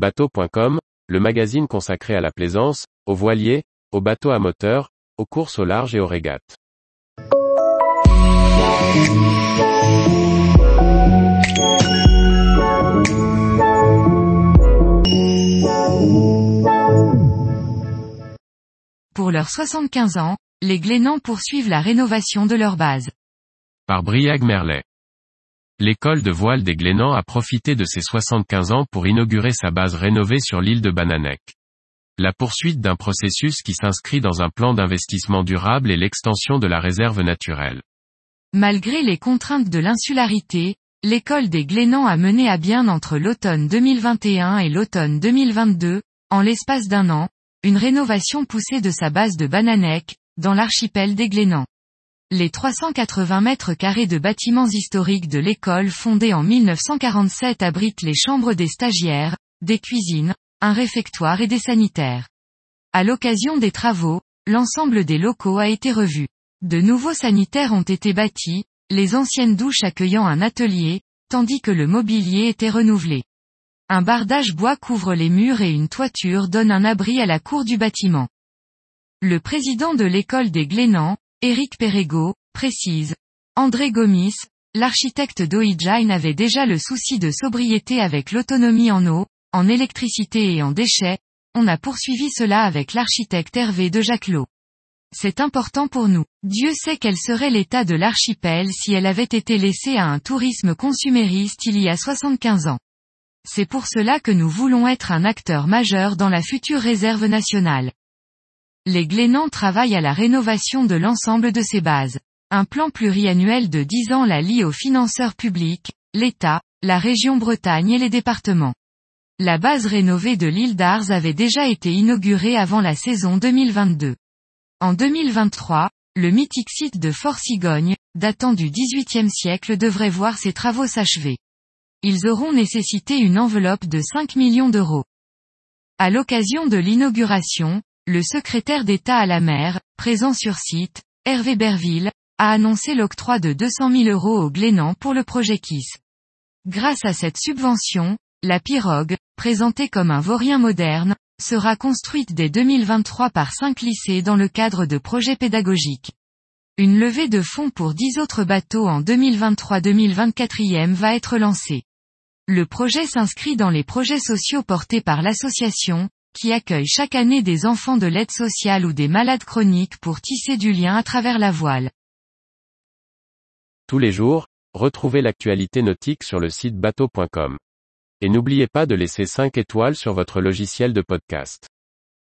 Bateau.com, le magazine consacré à la plaisance, aux voiliers, aux bateaux à moteur, aux courses au large et aux régates. Pour leurs 75 ans, les Glénans poursuivent la rénovation de leur base. Par Briag Merlet. L'école de voile des Glénans a profité de ses 75 ans pour inaugurer sa base rénovée sur l'île de Bananec. La poursuite d'un processus qui s'inscrit dans un plan d'investissement durable et l'extension de la réserve naturelle. Malgré les contraintes de l'insularité, l'école des Glénans a mené à bien entre l'automne 2021 et l'automne 2022, en l'espace d'un an, une rénovation poussée de sa base de Bananec, dans l'archipel des Glénans. Les 380 mètres carrés de bâtiments historiques de l'école fondée en 1947 abritent les chambres des stagiaires, des cuisines, un réfectoire et des sanitaires. À l'occasion des travaux, l'ensemble des locaux a été revu. De nouveaux sanitaires ont été bâtis, les anciennes douches accueillant un atelier, tandis que le mobilier était renouvelé. Un bardage bois couvre les murs et une toiture donne un abri à la cour du bâtiment. Le président de l'école des Glénans, Éric Perrego, précise. André Gomis, l'architecte d'Oijine avait déjà le souci de sobriété avec l'autonomie en eau, en électricité et en déchets, on a poursuivi cela avec l'architecte Hervé de Jacquelot. C'est important pour nous. Dieu sait quel serait l'état de l'archipel si elle avait été laissée à un tourisme consumériste il y a 75 ans. C'est pour cela que nous voulons être un acteur majeur dans la future réserve nationale. Les Glénans travaillent à la rénovation de l'ensemble de ces bases. Un plan pluriannuel de 10 ans la lie aux financeurs publics, l'État, la région Bretagne et les départements. La base rénovée de l'île d'Ars avait déjà été inaugurée avant la saison 2022. En 2023, le mythique site de Fort Cigogne, datant du XVIIIe siècle devrait voir ses travaux s'achever. Ils auront nécessité une enveloppe de 5 millions d'euros. À l'occasion de l'inauguration, le secrétaire d'État à la mer, présent sur site, Hervé Berville, a annoncé l'octroi de 200 000 euros au Glénan pour le projet KISS. Grâce à cette subvention, la pirogue, présentée comme un vaurien moderne, sera construite dès 2023 par cinq lycées dans le cadre de projets pédagogiques. Une levée de fonds pour 10 autres bateaux en 2023-2024 va être lancée. Le projet s'inscrit dans les projets sociaux portés par l'association, qui accueille chaque année des enfants de l'aide sociale ou des malades chroniques pour tisser du lien à travers la voile. Tous les jours, retrouvez l'actualité nautique sur le site bateau.com. Et n'oubliez pas de laisser 5 étoiles sur votre logiciel de podcast.